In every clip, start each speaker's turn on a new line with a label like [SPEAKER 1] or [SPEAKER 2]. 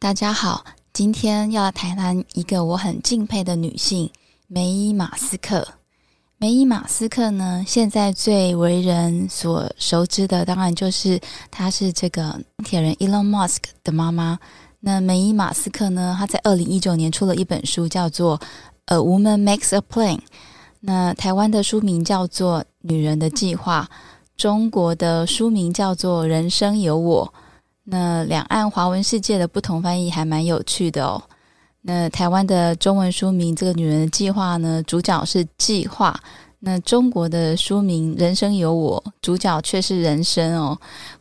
[SPEAKER 1] 大家好，今天要谈谈一个我很敬佩的女性梅伊马斯克。梅伊马斯克呢，现在最为人所熟知的，当然就是她是这个铁人 Elon Musk 的妈妈。那梅伊马斯克呢，她在二零一九年出了一本书，叫做《A Woman Makes a Plane》。那台湾的书名叫做《女人的计划》，中国的书名叫做《人生有我》。那两岸华文世界的不同翻译还蛮有趣的哦。那台湾的中文书名《这个女人的计划》呢，主角是计划。那中国的书名《人生有我》，主角却是人生哦。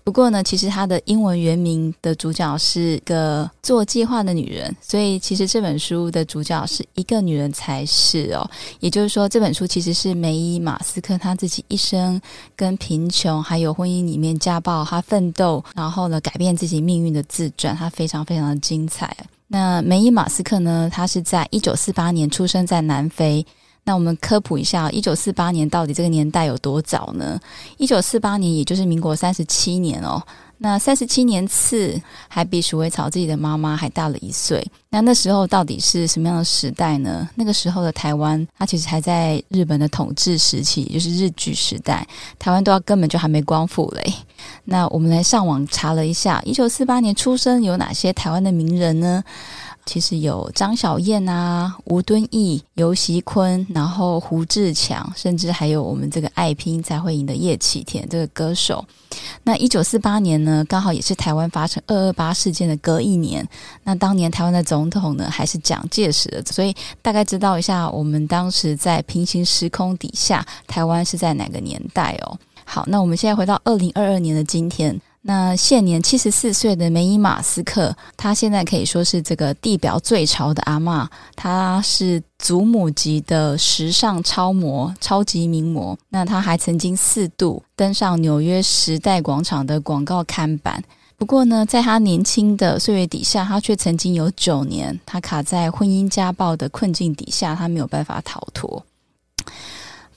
[SPEAKER 1] 不过呢，其实它的英文原名的主角是个做计划的女人，所以其实这本书的主角是一个女人才是哦。也就是说，这本书其实是梅伊马斯克她自己一生跟贫穷还有婚姻里面家暴，她奋斗，然后呢改变自己命运的自传，她非常非常的精彩。那梅伊马斯克呢，她是在一九四八年出生在南非。那我们科普一下，一九四八年到底这个年代有多早呢？一九四八年也就是民国三十七年哦。那三十七年次还比鼠尾草自己的妈妈还大了一岁。那那时候到底是什么样的时代呢？那个时候的台湾，它其实还在日本的统治时期，就是日据时代，台湾都要根本就还没光复嘞。那我们来上网查了一下，一九四八年出生有哪些台湾的名人呢？其实有张小燕啊、吴敦义、尤习坤，然后胡志强，甚至还有我们这个爱拼才会赢的叶启田这个歌手。那一九四八年呢，刚好也是台湾发生二二八事件的隔一年。那当年台湾的总统呢，还是蒋介石，所以大概知道一下，我们当时在平行时空底下，台湾是在哪个年代哦？好，那我们现在回到二零二二年的今天。那现年七十四岁的梅伊马斯克，她现在可以说是这个地表最潮的阿嬷，她是祖母级的时尚超模、超级名模。那她还曾经四度登上纽约时代广场的广告看板。不过呢，在她年轻的岁月底下，她却曾经有九年，她卡在婚姻家暴的困境底下，她没有办法逃脱。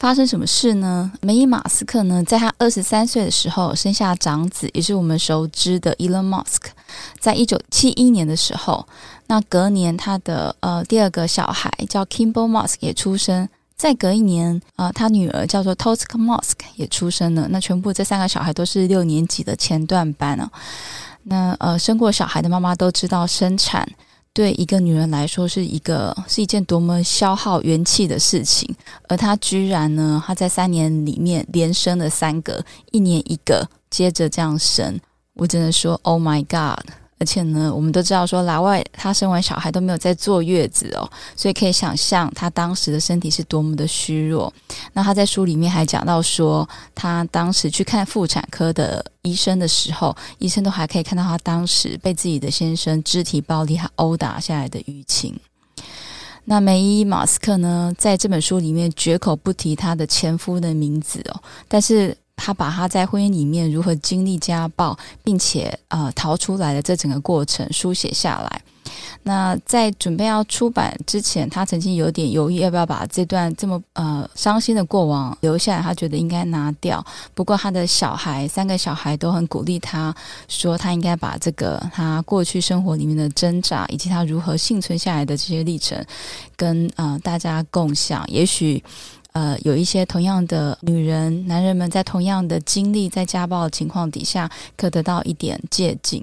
[SPEAKER 1] 发生什么事呢？梅伊马斯克呢，在他二十三岁的时候生下长子，也是我们熟知的 Elon Musk。在一九七一年的时候，那隔年他的呃第二个小孩叫 Kimball Musk 也出生。再隔一年，呃，他女儿叫做 Tosca Musk 也出生了。那全部这三个小孩都是六年级的前段班哦。那呃，生过小孩的妈妈都知道生产。对一个女人来说，是一个是一件多么消耗元气的事情，而她居然呢，她在三年里面连生了三个，一年一个，接着这样生，我只能说，Oh my God！而且呢，我们都知道说，老外她生完小孩都没有在坐月子哦，所以可以想象她当时的身体是多么的虚弱。那她在书里面还讲到说，她当时去看妇产科的医生的时候，医生都还可以看到她当时被自己的先生肢体暴力还殴打下来的淤青。那梅伊马斯克呢，在这本书里面绝口不提她的前夫的名字哦，但是。他把他在婚姻里面如何经历家暴，并且呃逃出来的这整个过程书写下来。那在准备要出版之前，他曾经有点犹豫要不要把这段这么呃伤心的过往留下来。他觉得应该拿掉。不过他的小孩三个小孩都很鼓励他，说他应该把这个他过去生活里面的挣扎，以及他如何幸存下来的这些历程，跟呃大家共享。也许。呃，有一些同样的女人、男人们在同样的经历，在家暴的情况底下，可得到一点借鉴。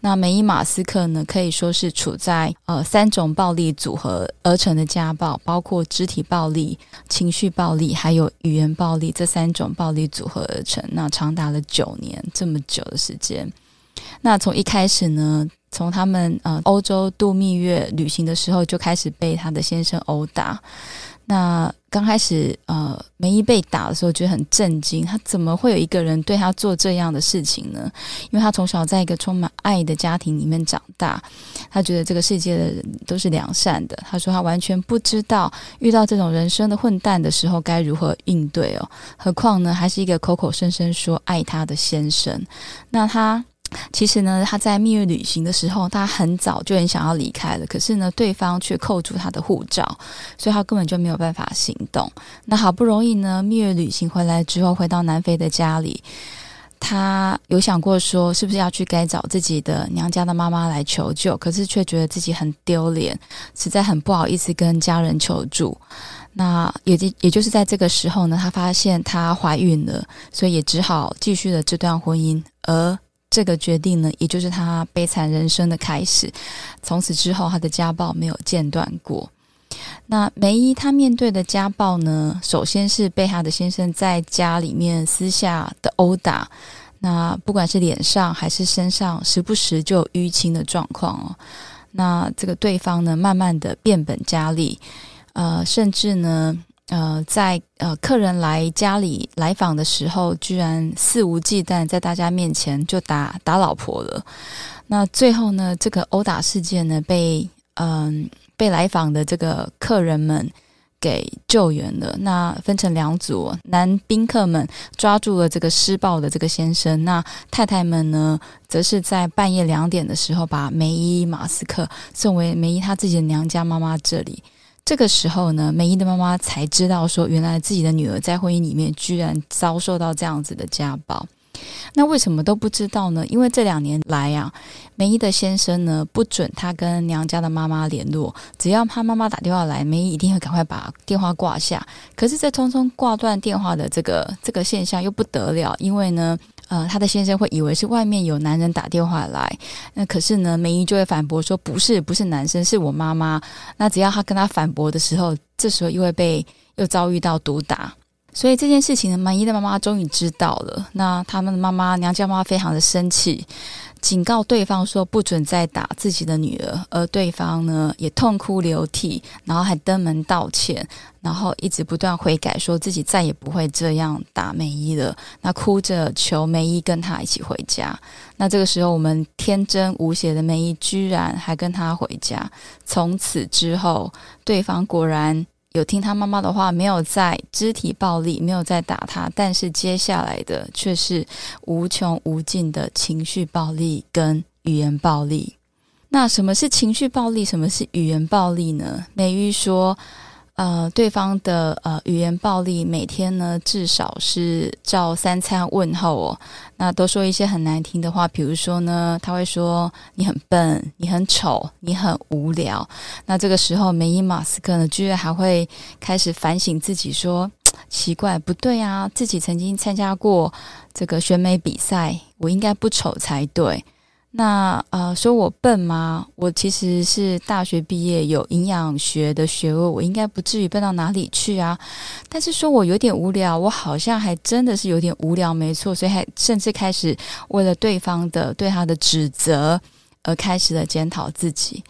[SPEAKER 1] 那梅伊马斯克呢，可以说是处在呃三种暴力组合而成的家暴，包括肢体暴力、情绪暴力，还有语言暴力这三种暴力组合而成。那长达了九年这么久的时间。那从一开始呢，从他们呃欧洲度蜜月旅行的时候，就开始被他的先生殴打。那刚开始，呃，梅姨被打的时候，觉得很震惊。他怎么会有一个人对他做这样的事情呢？因为他从小在一个充满爱的家庭里面长大，他觉得这个世界的人都是良善的。他说他完全不知道遇到这种人生的混蛋的时候该如何应对哦。何况呢，还是一个口口声声说爱他的先生。那他。其实呢，他在蜜月旅行的时候，他很早就很想要离开了。可是呢，对方却扣住他的护照，所以他根本就没有办法行动。那好不容易呢，蜜月旅行回来之后，回到南非的家里，她有想过说，是不是要去该找自己的娘家的妈妈来求救，可是却觉得自己很丢脸，实在很不好意思跟家人求助。那也也就是在这个时候呢，她发现她怀孕了，所以也只好继续了这段婚姻。而这个决定呢，也就是他悲惨人生的开始。从此之后，他的家暴没有间断过。那梅姨她面对的家暴呢，首先是被她的先生在家里面私下的殴打，那不管是脸上还是身上，时不时就有淤青的状况哦。那这个对方呢，慢慢的变本加厉，呃，甚至呢，呃，在呃客人来家里来访的时候，居然肆无忌惮在大家面前就打打老婆了。那最后呢，这个殴打事件呢，被嗯。被来访的这个客人们给救援了。那分成两组，男宾客们抓住了这个施暴的这个先生，那太太们呢，则是在半夜两点的时候把梅姨马斯克送回梅姨她自己的娘家妈妈这里。这个时候呢，梅姨的妈妈才知道说，原来自己的女儿在婚姻里面居然遭受到这样子的家暴。那为什么都不知道呢？因为这两年来啊，梅姨的先生呢不准她跟娘家的妈妈联络，只要她妈妈打电话来，梅姨一定会赶快把电话挂下。可是这匆匆挂断电话的这个这个现象又不得了，因为呢，呃，他的先生会以为是外面有男人打电话来，那可是呢，梅姨就会反驳说不是，不是男生，是我妈妈。那只要他跟他反驳的时候，这时候又会被又遭遇到毒打。所以这件事情呢，满意的妈妈终于知道了。那他们的妈妈娘家妈妈非常的生气，警告对方说不准再打自己的女儿。而对方呢，也痛哭流涕，然后还登门道歉，然后一直不断悔改，说自己再也不会这样打梅姨了。那哭着求梅姨跟他一起回家。那这个时候，我们天真无邪的梅姨居然还跟他回家。从此之后，对方果然。有听他妈妈的话，没有在肢体暴力，没有在打他，但是接下来的却是无穷无尽的情绪暴力跟语言暴力。那什么是情绪暴力？什么是语言暴力呢？美玉说。呃，对方的呃语言暴力，每天呢至少是照三餐问候哦，那都说一些很难听的话，比如说呢，他会说你很笨，你很丑，你很无聊。那这个时候，梅伊马斯克呢，居然还会开始反省自己，说奇怪，不对啊，自己曾经参加过这个选美比赛，我应该不丑才对。那呃，说我笨吗？我其实是大学毕业，有营养学的学位，我应该不至于笨到哪里去啊。但是说我有点无聊，我好像还真的是有点无聊，没错。所以还甚至开始为了对方的对他的指责而开始了检讨自己。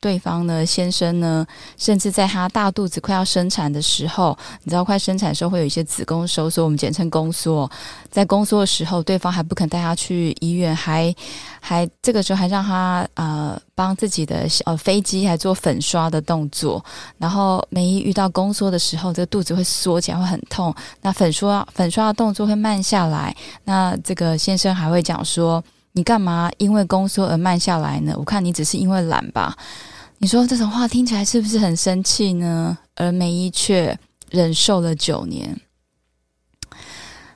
[SPEAKER 1] 对方呢，先生呢，甚至在他大肚子快要生产的时候，你知道，快生产的时候会有一些子宫收缩，我们简称宫缩。在宫缩的时候，对方还不肯带他去医院，还还这个时候还让他呃帮自己的呃飞机还做粉刷的动作。然后梅姨遇到宫缩的时候，这个肚子会缩起来，会很痛。那粉刷粉刷的动作会慢下来。那这个先生还会讲说：“你干嘛因为宫缩而慢下来呢？我看你只是因为懒吧。”你说这种话听起来是不是很生气呢？而梅姨却忍受了九年。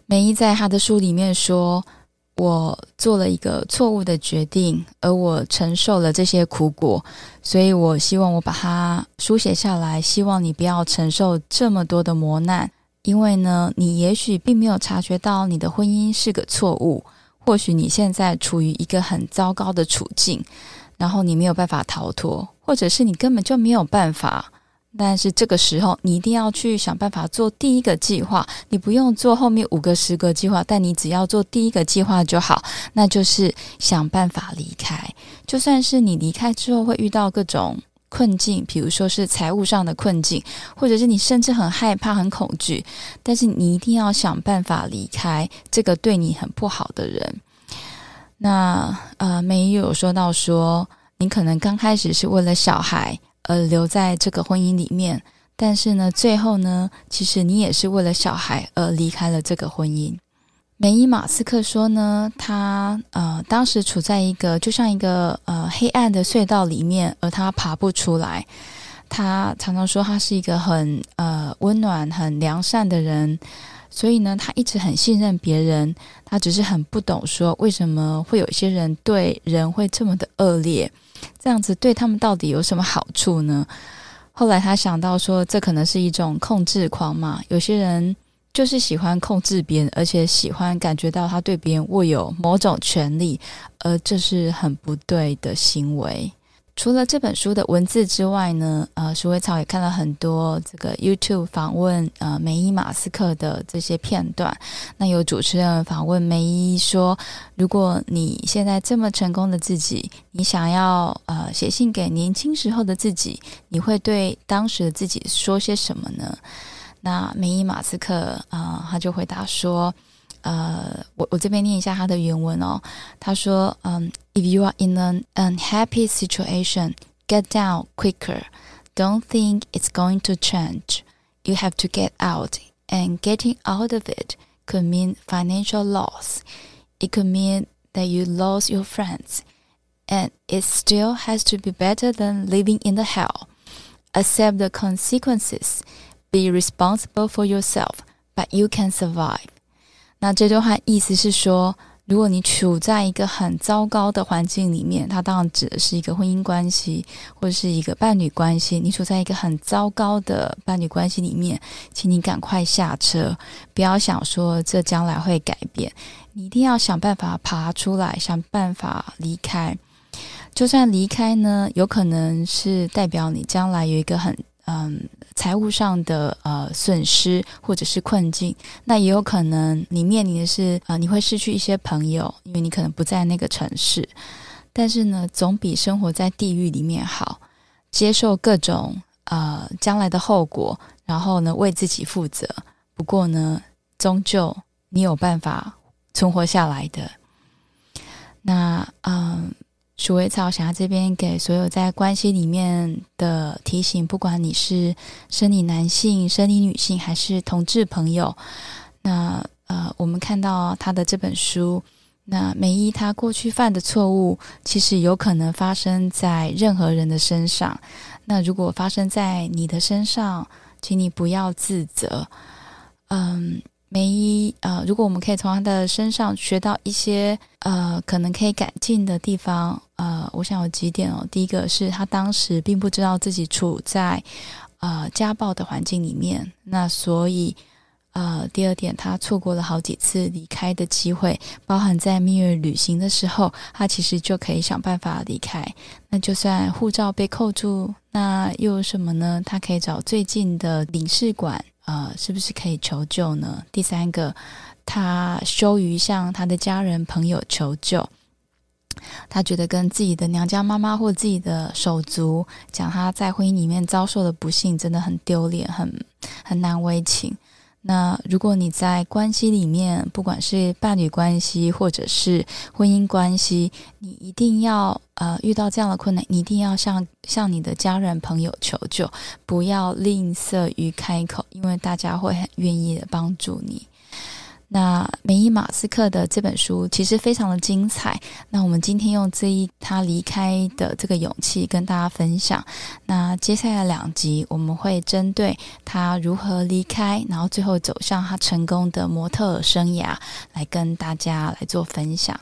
[SPEAKER 1] 梅姨在她的书里面说：“我做了一个错误的决定，而我承受了这些苦果，所以我希望我把它书写下来，希望你不要承受这么多的磨难。因为呢，你也许并没有察觉到你的婚姻是个错误，或许你现在处于一个很糟糕的处境。”然后你没有办法逃脱，或者是你根本就没有办法。但是这个时候，你一定要去想办法做第一个计划。你不用做后面五个、十个计划，但你只要做第一个计划就好。那就是想办法离开。就算是你离开之后会遇到各种困境，比如说是财务上的困境，或者是你甚至很害怕、很恐惧，但是你一定要想办法离开这个对你很不好的人。那呃，梅姨有说到说，你可能刚开始是为了小孩而留在这个婚姻里面，但是呢，最后呢，其实你也是为了小孩而离开了这个婚姻。梅伊马斯克说呢，他呃当时处在一个就像一个呃黑暗的隧道里面，而他爬不出来。他常常说他是一个很呃温暖、很良善的人。所以呢，他一直很信任别人，他只是很不懂说为什么会有一些人对人会这么的恶劣，这样子对他们到底有什么好处呢？后来他想到说，这可能是一种控制狂嘛，有些人就是喜欢控制别人，而且喜欢感觉到他对别人握有某种权利，而这是很不对的行为。除了这本书的文字之外呢，呃，鼠尾草也看了很多这个 YouTube 访问呃梅伊马斯克的这些片段。那有主持人访问梅伊说：“如果你现在这么成功的自己，你想要呃写信给年轻时候的自己，你会对当时的自己说些什么呢？”那梅伊马斯克啊，他就回答说。呃，我我这边念一下他的原文哦。他说：“嗯，If you are in an unhappy situation, get down quicker. Don't think it's going to change. You have to get out, and getting out of it could mean financial loss. It could mean that you lost your friends, and it still has to be better than living in the hell. Accept the consequences. Be responsible for yourself, but you can survive.” 那这段话意思是说，如果你处在一个很糟糕的环境里面，它当然指的是一个婚姻关系或者是一个伴侣关系。你处在一个很糟糕的伴侣关系里面，请你赶快下车，不要想说这将来会改变。你一定要想办法爬出来，想办法离开。就算离开呢，有可能是代表你将来有一个很。嗯，财务上的呃损失或者是困境，那也有可能你面临的是呃你会失去一些朋友，因为你可能不在那个城市。但是呢，总比生活在地狱里面好。接受各种呃将来的后果，然后呢为自己负责。不过呢，终究你有办法存活下来的。那嗯。鼠尾草想要这边给所有在关系里面的提醒，不管你是生理男性、生理女性，还是同志朋友，那呃，我们看到他的这本书，那梅姨他过去犯的错误，其实有可能发生在任何人的身上。那如果发生在你的身上，请你不要自责。嗯。梅姨，呃，如果我们可以从他的身上学到一些，呃，可能可以改进的地方，呃，我想有几点哦。第一个是他当时并不知道自己处在，呃，家暴的环境里面，那所以，呃，第二点，他错过了好几次离开的机会，包含在蜜月旅行的时候，他其实就可以想办法离开。那就算护照被扣住，那又有什么呢？他可以找最近的领事馆。呃，是不是可以求救呢？第三个，他羞于向他的家人朋友求救，他觉得跟自己的娘家妈妈或自己的手足讲他在婚姻里面遭受的不幸，真的很丢脸，很很难为情。那如果你在关系里面，不管是伴侣关系或者是婚姻关系，你一定要呃遇到这样的困难，你一定要向向你的家人朋友求救，不要吝啬于开口，因为大家会很愿意的帮助你。那梅伊马斯克的这本书其实非常的精彩。那我们今天用这一他离开的这个勇气跟大家分享。那接下来两集我们会针对他如何离开，然后最后走向他成功的模特生涯来跟大家来做分享。